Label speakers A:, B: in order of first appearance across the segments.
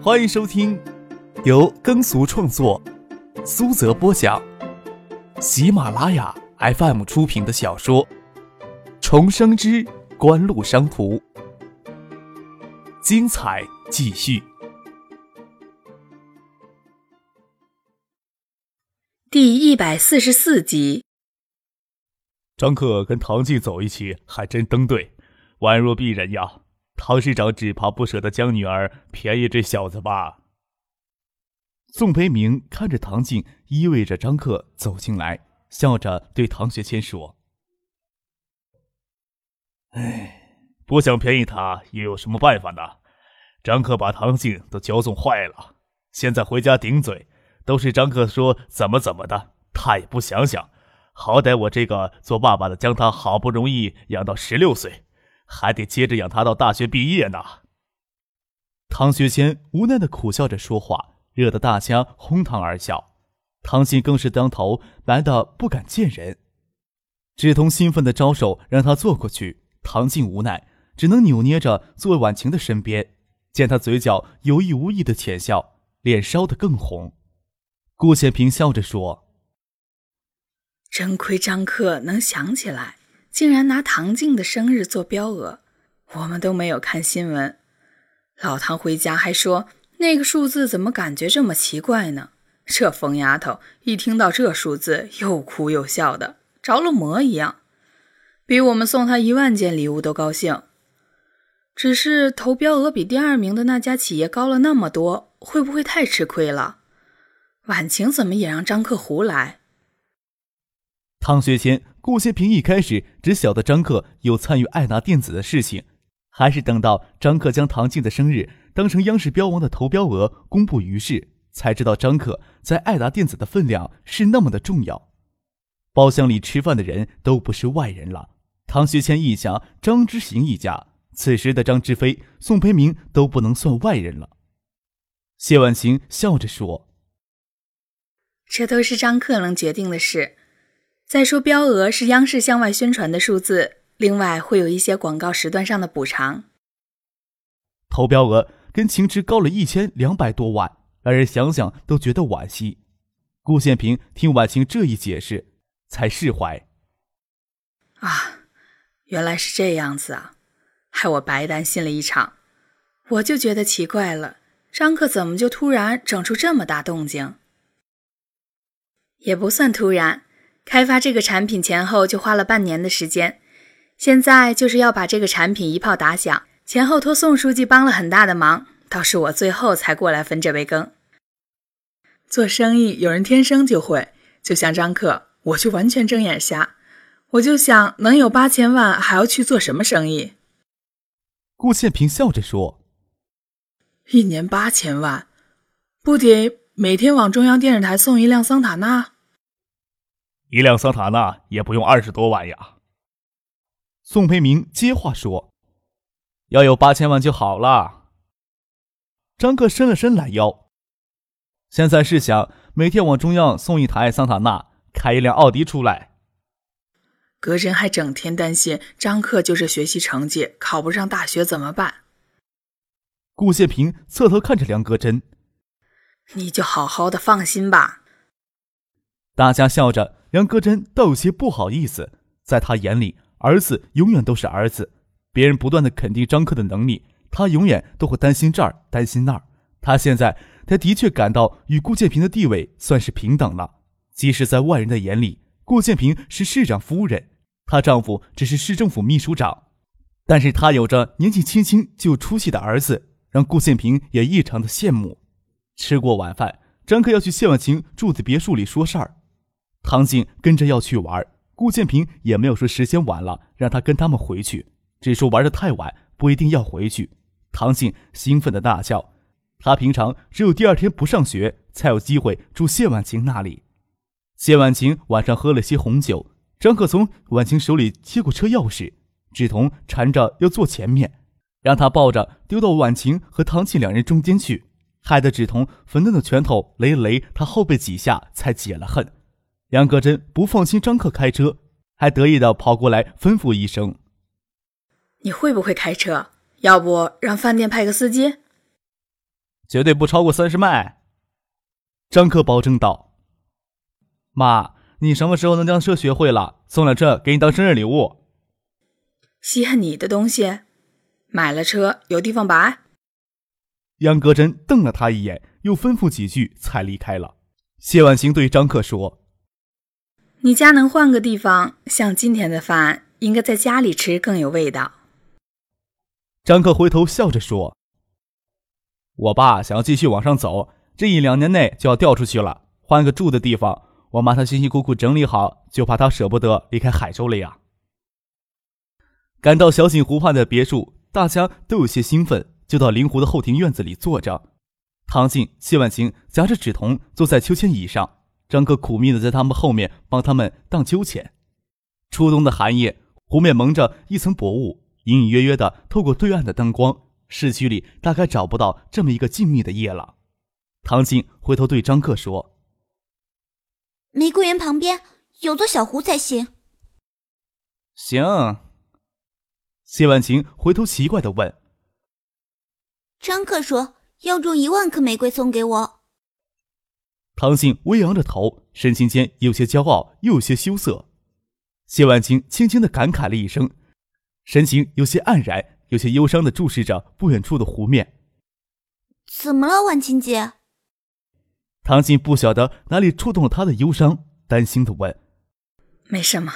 A: 欢迎收听由耕俗创作、苏泽播讲、喜马拉雅 FM 出品的小说《重生之官路商途》，精彩继续，
B: 第一百四十四集。
A: 张克跟唐静走一起，还真登对，宛若璧人呀。唐市长只怕不舍得将女儿便宜这小子吧？宋培明看着唐静依偎着张克走进来，笑着对唐学谦说：“哎，不想便宜他，又有什么办法呢？张克把唐静都骄纵坏了，现在回家顶嘴，都是张克说怎么怎么的，他也不想想，好歹我这个做爸爸的将他好不容易养到十六岁。”还得接着养他到大学毕业呢。唐学谦无奈的苦笑着说话，惹得大家哄堂而笑。唐信更是当头白的不敢见人。志同兴奋的招手让他坐过去，唐静无奈，只能扭捏着坐婉晴的身边。见他嘴角有意无意的浅笑，脸烧得更红。顾显平笑着说：“
B: 真亏张克能想起来。”竟然拿唐静的生日做标额，我们都没有看新闻。老唐回家还说那个数字怎么感觉这么奇怪呢？这疯丫头一听到这数字又哭又笑的，着了魔一样，比我们送她一万件礼物都高兴。只是投标额比第二名的那家企业高了那么多，会不会太吃亏了？婉晴怎么也让张克胡来？
A: 汤学谦。顾谢平一开始只晓得张克有参与爱达电子的事情，还是等到张克将唐静的生日当成央视标王的投标额公布于世，才知道张克在爱达电子的分量是那么的重要。包厢里吃饭的人都不是外人了，唐学谦一家、张之行一家，此时的张之飞、宋培明都不能算外人了。谢婉晴笑着说：“
B: 这都是张克能决定的事。”再说，标额是央视向外宣传的数字，另外会有一些广告时段上的补偿。
A: 投标额跟情池高了一千两百多万，让人想想都觉得惋惜。顾宪平听婉晴这一解释，才释怀。
B: 啊，原来是这样子啊，害我白担心了一场。我就觉得奇怪了，张克怎么就突然整出这么大动静？也不算突然。开发这个产品前后就花了半年的时间，现在就是要把这个产品一炮打响，前后托宋书记帮了很大的忙，倒是我最后才过来分这杯羹。做生意有人天生就会，就像张克，我就完全睁眼瞎。我就想，能有八千万，还要去做什么生意？
A: 顾宪平笑着说：“
B: 一年八千万，不得每天往中央电视台送一辆桑塔纳？”
A: 一辆桑塔纳也不用二十多万呀。宋培明接话说：“要有八千万就好了。”张克伸了伸懒腰。现在是想每天往中央送一台桑塔纳，开一辆奥迪出来。
B: 格真还整天担心张克就这学习成绩考不上大学怎么办？
A: 顾谢平侧头看着梁格真：“
B: 你就好好的放心吧。”
A: 大家笑着。杨戈真倒有些不好意思，在他眼里，儿子永远都是儿子。别人不断的肯定张克的能力，他永远都会担心这儿，担心那儿。他现在，他的确感到与顾建平的地位算是平等了。即使在外人的眼里，顾建平是市长夫人，她丈夫只是市政府秘书长，但是他有着年纪轻轻就出息的儿子，让顾建平也异常的羡慕。吃过晚饭，张克要去谢婉晴住的别墅里说事儿。唐静跟着要去玩，顾建平也没有说时间晚了让他跟他们回去，只说玩的太晚不一定要回去。唐静兴奋的大笑，他平常只有第二天不上学才有机会住谢婉晴那里。谢婉晴晚上喝了些红酒，张可从婉晴手里接过车钥匙，志同缠着要坐前面，让他抱着丢到婉晴和唐静两人中间去，害得志同粉嫩的拳头擂了擂他后背几下，才解了恨。杨格真不放心张克开车，还得意的跑过来吩咐一声：“
B: 你会不会开车？要不让饭店派个司机？”
A: 绝对不超过三十迈。张克保证道：“妈，你什么时候能将车学会了？送了这给你当生日礼物。”
B: 稀罕你的东西，买了车有地方摆。
A: 杨格真瞪了他一眼，又吩咐几句，才离开了。谢婉晴对张克说：“
B: 你家能换个地方，像今天的饭，应该在家里吃更有味道。”
A: 张克回头笑着说：“我爸想要继续往上走，这一两年内就要调出去了，换个住的地方。我妈她辛辛苦苦整理好，就怕他舍不得离开海州了呀。”赶到小景湖畔的别墅，大家都有些兴奋，就到灵湖的后庭院子里坐着。唐静、谢婉晴夹着纸筒坐在秋千椅上，张克苦命的在他们后面帮他们荡秋千。初冬的寒夜，湖面蒙着一层薄雾，隐隐约约的透过对岸的灯光，市区里大概找不到这么一个静谧的夜了。唐静回头对张克说：“
C: 玫瑰园旁边有座小湖才行。”
A: 行。谢婉晴回头奇怪的问：“
C: 张克说要种一万颗玫瑰送给我。”
A: 唐静微扬着头，神情间有些骄傲，又有些羞涩。谢婉清轻轻的感慨了一声，神情有些黯然，有些忧伤的注视着不远处的湖面。
C: “怎么了，婉清姐？”
A: 唐静不晓得哪里触动了她的忧伤，担心的问：“
B: 没什么。”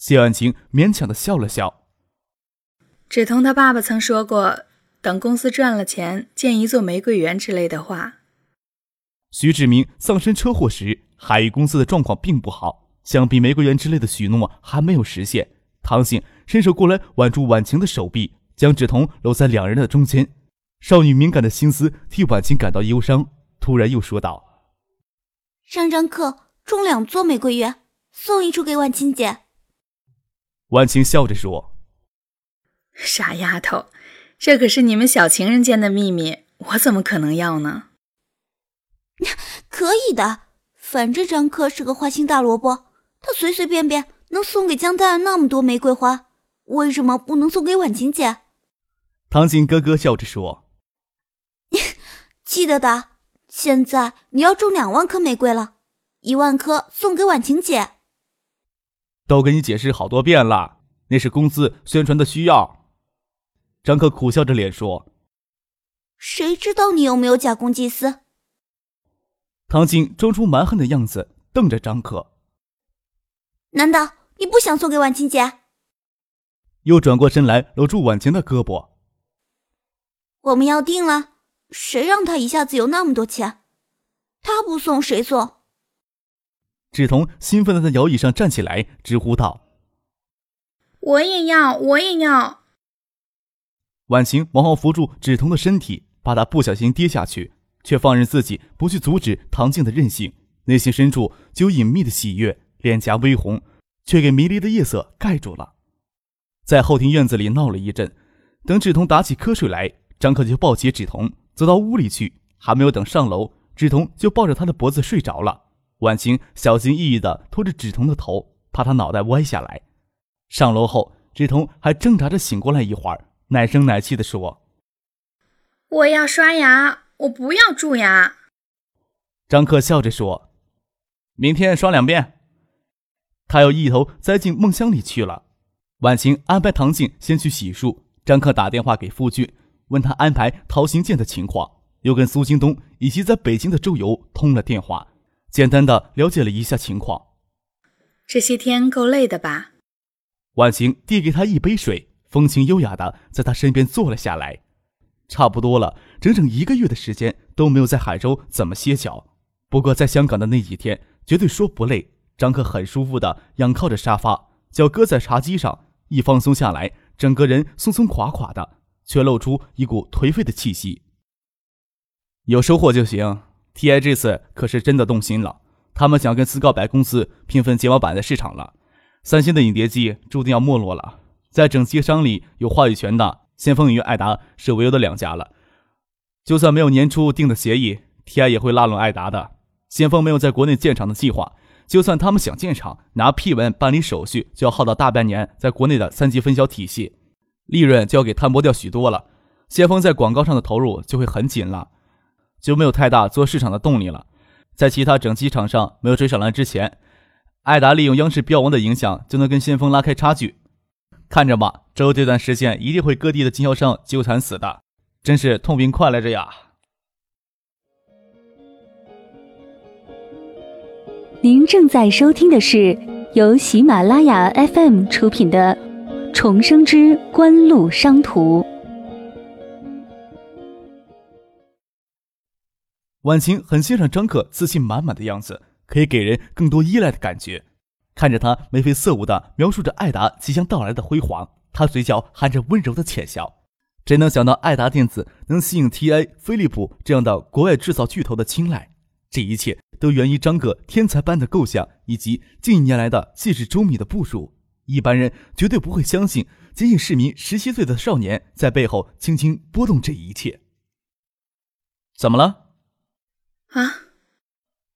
A: 谢婉清勉强的笑了笑。
B: 芷彤他爸爸曾说过，等公司赚了钱，建一座玫瑰园之类的话。
A: 徐志明丧身车祸时，海域公司的状况并不好，想必玫瑰园之类的许诺还没有实现。唐信伸手过来挽住婉晴的手臂，将芷彤搂在两人的中间。少女敏感的心思替婉晴感到忧伤，突然又说道：“
C: 上张课种两座玫瑰园，送一处给婉晴姐。”
A: 婉晴笑着说。
B: 傻丫头，这可是你们小情人间的秘密，我怎么可能要呢？
C: 可以的，反正张克是个花心大萝卜，他随随便便能送给江黛儿那么多玫瑰花，为什么不能送给婉晴姐？
A: 唐静咯咯笑着说：“
C: 记得的，现在你要种两万颗玫瑰了，一万颗送给婉晴姐。”
A: 都跟你解释好多遍了，那是公司宣传的需要。张克苦笑着脸说：“
C: 谁知道你有没有假公济私？”
A: 唐静装出蛮横的样子，瞪着张可：“
C: 难道你不想送给婉晴姐？”
A: 又转过身来搂住婉晴的胳膊：“
C: 我们要定了，谁让他一下子有那么多钱？他不送谁送？”
A: 芷彤兴奋的在摇椅上站起来，直呼道：“
B: 我也要，我也要！”
A: 婉晴忙后扶住芷彤的身体，怕她不小心跌下去，却放任自己不去阻止唐静的任性，内心深处就有隐秘的喜悦，脸颊微红，却给迷离的夜色盖住了。在后庭院子里闹了一阵，等芷彤打起瞌睡来，张克就抱起芷彤走到屋里去，还没有等上楼，芷彤就抱着他的脖子睡着了。婉晴小心翼翼地托着芷彤的头，怕他脑袋歪下来。上楼后，芷彤还挣扎着醒过来一会儿。奶声奶气的说：“
B: 我要刷牙，我不要蛀牙。”
A: 张克笑着说：“明天刷两遍。”他又一头栽进梦乡里去了。婉晴安排唐静先去洗漱，张克打电话给夫君，问他安排陶行健的情况，又跟苏京东以及在北京的周游通了电话，简单的了解了一下情况。
B: 这些天够累的吧？
A: 婉晴递给他一杯水。风情优雅的在他身边坐了下来，差不多了，整整一个月的时间都没有在海州怎么歇脚。不过在香港的那几天，绝对说不累。张克很舒服的仰靠着沙发，脚搁在茶几上，一放松下来，整个人松松垮垮的，却露出一股颓废的气息。有收获就行。T.I 这次可是真的动心了，他们想跟斯高白公司平分睫毛板的市场了。三星的影碟机注定要没落了。在整机商里有话语权的先锋与爱达是唯有的两家了。就算没有年初定的协议，TI 也会拉拢爱达的。先锋没有在国内建厂的计划，就算他们想建厂，拿批文办理手续就要耗到大半年，在国内的三级分销体系，利润就要给摊薄掉许多了。先锋在广告上的投入就会很紧了。就没有太大做市场的动力了。在其他整机厂商没有追上来之前，艾达利用央视标王的影响，就能跟先锋拉开差距。看着吧，之后这段时间一定会各地的经销商纠缠死的，真是痛并快乐着呀！
D: 您正在收听的是由喜马拉雅 FM 出品的《重生之官路商途》。
A: 婉晴很欣赏张克自信满满的样子，可以给人更多依赖的感觉。看着他眉飞色舞的描述着艾达即将到来的辉煌，他嘴角含着温柔的浅笑。谁能想到艾达电子能吸引 T.I. 飞利浦这样的国外制造巨头的青睐？这一切都源于张哥天才般的构想以及近一年来的细致周密的部署。一般人绝对不会相信，仅仅是名十七岁的少年在背后轻轻拨动这一切。怎么了？
B: 啊！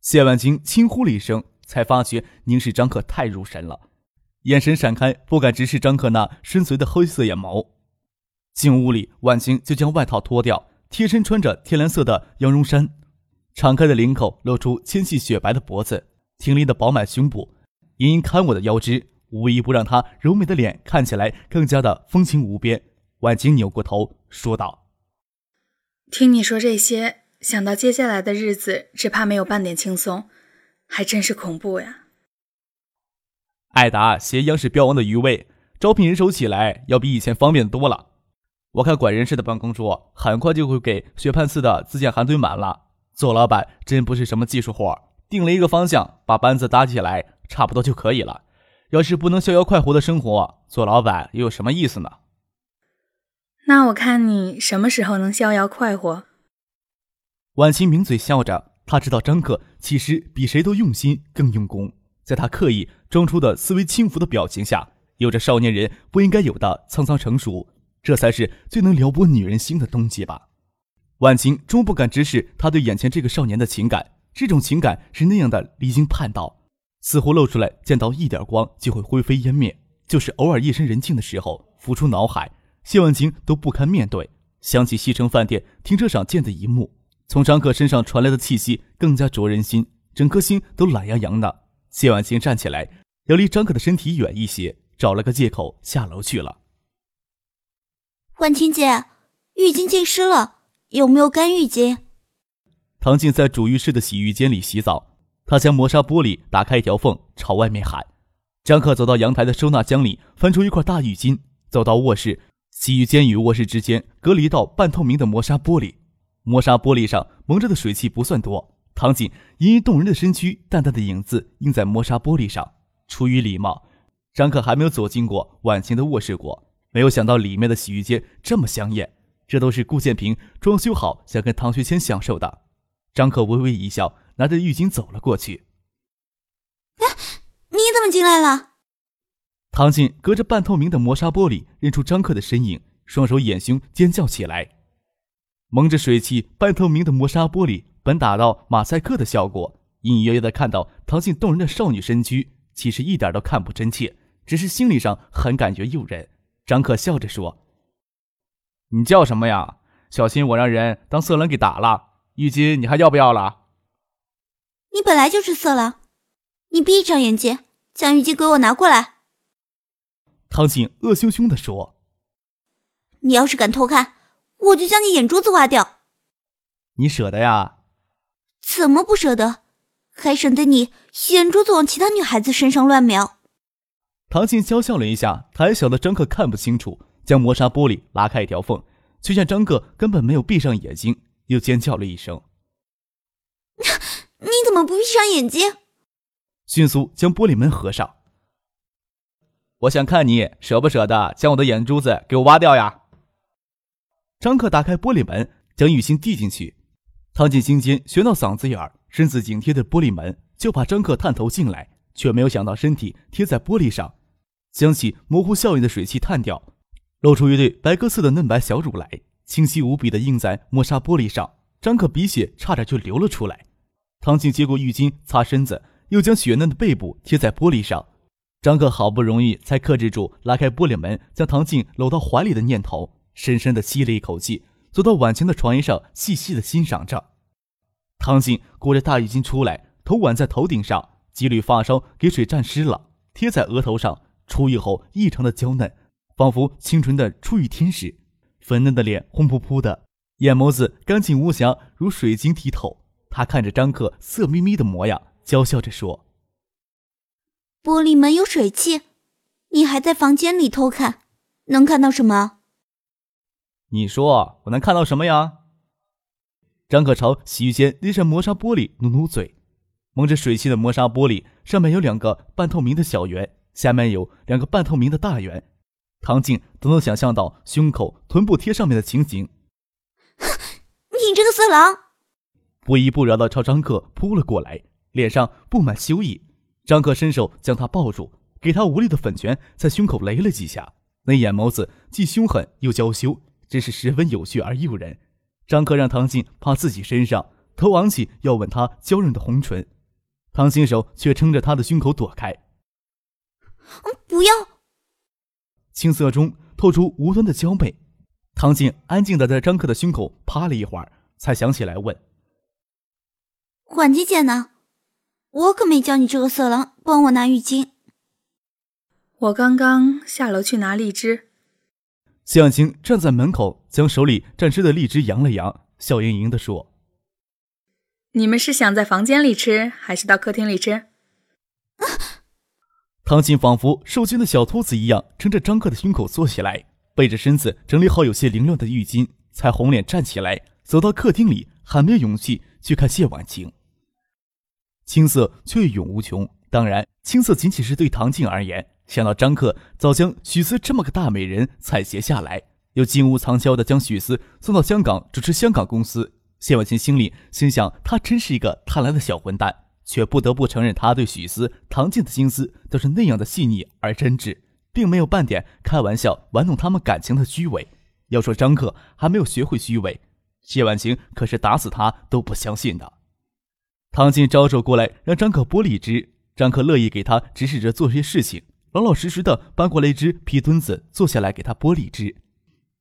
A: 谢万金轻呼了一声。才发觉凝视张克太入神了，眼神闪开，不敢直视张克那深邃的灰色眼眸。进屋里，婉清就将外套脱掉，贴身穿着天蓝色的羊绒衫，敞开的领口露出纤细雪白的脖子，挺立的饱满胸部，隐隐看我的腰肢，无一不让她柔美的脸看起来更加的风情无边。婉清扭过头说道：“
B: 听你说这些，想到接下来的日子，只怕没有半点轻松。”还真是恐怖呀！
A: 艾达携央视标王的余威，招聘人手起来要比以前方便多了。我看管人事的办公桌很快就会给学判司的自荐函堆满了。做老板真不是什么技术活，定了一个方向，把班子搭起来，差不多就可以了。要是不能逍遥快活的生活，做老板又有什么意思呢？
B: 那我看你什么时候能逍遥快活？
A: 婉晴抿嘴笑着。他知道张克其实比谁都用心更用功，在他刻意装出的思维轻浮的表情下，有着少年人不应该有的沧桑成熟，这才是最能撩拨女人心的东西吧。婉晴终不敢直视他对眼前这个少年的情感，这种情感是那样的离经叛道，似乎露出来见到一点光就会灰飞烟灭，就是偶尔夜深人静的时候浮出脑海，谢婉晴都不堪面对。想起西城饭店停车场见的一幕。从张克身上传来的气息更加灼人心，整颗心都懒洋洋的。谢婉清站起来，要离张克的身体远一些，找了个借口下楼去了。
C: 婉清姐，浴巾浸湿了，有没有干浴巾？
A: 唐静在主浴室的洗浴间里洗澡，她将磨砂玻璃打开一条缝，朝外面喊。张克走到阳台的收纳箱里，翻出一块大浴巾，走到卧室，洗浴间与卧室之间隔了一道半透明的磨砂玻璃。磨砂玻璃上蒙着的水汽不算多，唐锦隐隐动人的身躯，淡淡的影子映在磨砂玻璃上。出于礼貌，张可还没有走进过婉晴的卧室过，没有想到里面的洗浴间这么香艳。这都是顾建平装修好，想跟唐学谦享受的。张可微微一笑，拿着浴巾走了过去。
C: 哎，你怎么进来了？
A: 唐静隔着半透明的磨砂玻璃认出张克的身影，双手掩胸尖叫起来。蒙着水汽、半透明的磨砂玻璃，本打到马赛克的效果，隐隐约约的看到唐静动人的少女身躯，其实一点都看不真切，只是心理上很感觉诱人。张可笑着说：“你叫什么呀？小心我让人当色狼给打了。浴巾你还要不要了？”
C: 你本来就是色狼，你闭上眼睛，将浴巾给我拿过来。”
A: 唐静恶凶凶的说：“
C: 你要是敢偷看。”我就将你眼珠子挖掉！
A: 你舍得呀？
C: 怎么不舍得？还省得你眼珠子往其他女孩子身上乱瞄。
A: 唐静娇笑了一下，还小的张克看不清楚，将磨砂玻璃拉开一条缝，却见张克根本没有闭上眼睛，又尖叫了一声：“
C: 你怎么不闭上眼睛？”
A: 迅速将玻璃门合上。我想看你舍不舍得将我的眼珠子给我挖掉呀？张克打开玻璃门，将雨欣递进去。唐静心间悬到嗓子眼儿，身子紧贴着玻璃门，就怕张克探头进来，却没有想到身体贴在玻璃上，将其模糊效应的水汽探掉，露出一对白鸽似的嫩白小乳来，清晰无比的映在磨砂玻璃上。张克鼻血差点就流了出来。唐静接过浴巾擦身子，又将雪嫩的背部贴在玻璃上。张克好不容易才克制住拉开玻璃门，将唐静搂到怀里的念头。深深的吸了一口气，走到晚晴的床沿上，细细的欣赏着。唐静裹着大浴巾出来，头挽在头顶上，几缕发梢给水沾湿了，贴在额头上。出浴后异常的娇嫩，仿佛清纯的初遇天使。粉嫩的脸红扑扑的，眼眸子干净无瑕，如水晶剔透。他看着张克色眯眯的模样，娇笑着说：“
C: 玻璃门有水汽，你还在房间里偷看，能看到什么？”
A: 你说我能看到什么呀？张可朝洗浴间那扇磨砂玻璃努努嘴，蒙着水汽的磨砂玻璃上面有两个半透明的小圆，下面有两个半透明的大圆。唐静都能想象到胸口、臀部贴上面的情景。
C: 你这个色狼！
A: 不依不饶的朝张克扑了过来，脸上布满羞意。张克伸手将他抱住，给他无力的粉拳在胸口擂了几下，那眼眸子既凶狠又娇羞，真是十分有趣而诱人。张克让唐静趴自己身上，头昂起要吻她娇润的红唇，唐静手却撑着他的胸口躲开。
C: 不要！
A: 青涩中透出无端的娇媚。唐静安静的在张克的胸口趴了一会儿，才想起来问：“
C: 管姐姐呢？我可没叫你这个色狼帮我拿浴巾。”
B: 我刚刚下楼去拿荔枝。
A: 谢婉清站在门口，将手里蘸湿的荔枝扬了扬，笑盈盈地说：“
B: 你们是想在房间里吃，还是到客厅里吃？”
A: 唐静仿佛受惊的小兔子一样，撑着张克的胸口坐起来，背着身子整理好有些凌乱的浴巾，才红脸站起来，走到客厅里，还没有勇气去看谢婉清。青涩却永无穷，当然，青涩仅仅是对唐静而言。想到张克早将许思这么个大美人采撷下来，又金屋藏娇的将许思送到香港主持香港公司，谢婉清心里心想，他真是一个贪婪的小混蛋，却不得不承认，他对许思、唐静的心思都是那样的细腻而真挚，并没有半点开玩笑玩弄他们感情的虚伪。要说张克还没有学会虚伪，谢婉清可是打死他都不相信的。唐静招手过来让张克剥荔枝，张克乐意给他指使着做些事情。老老实实的搬过来一只皮墩子，坐下来给他剥荔枝。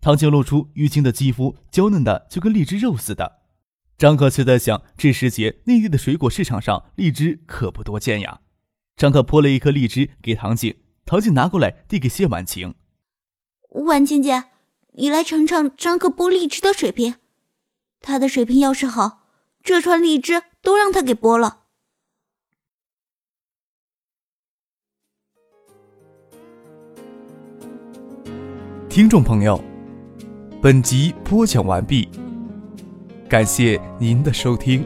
A: 唐静露出淤青的肌肤，娇嫩的就跟荔枝肉似的。张可却在想，这时节内地的水果市场上荔枝可不多见呀。张可剥了一颗荔枝给唐静，唐静拿过来递给谢婉晴。
C: 婉晴姐，你来尝尝张可剥荔枝的水平。他的水平要是好，这串荔枝都让他给剥了。
A: 听众朋友，本集播讲完毕，感谢您的收听。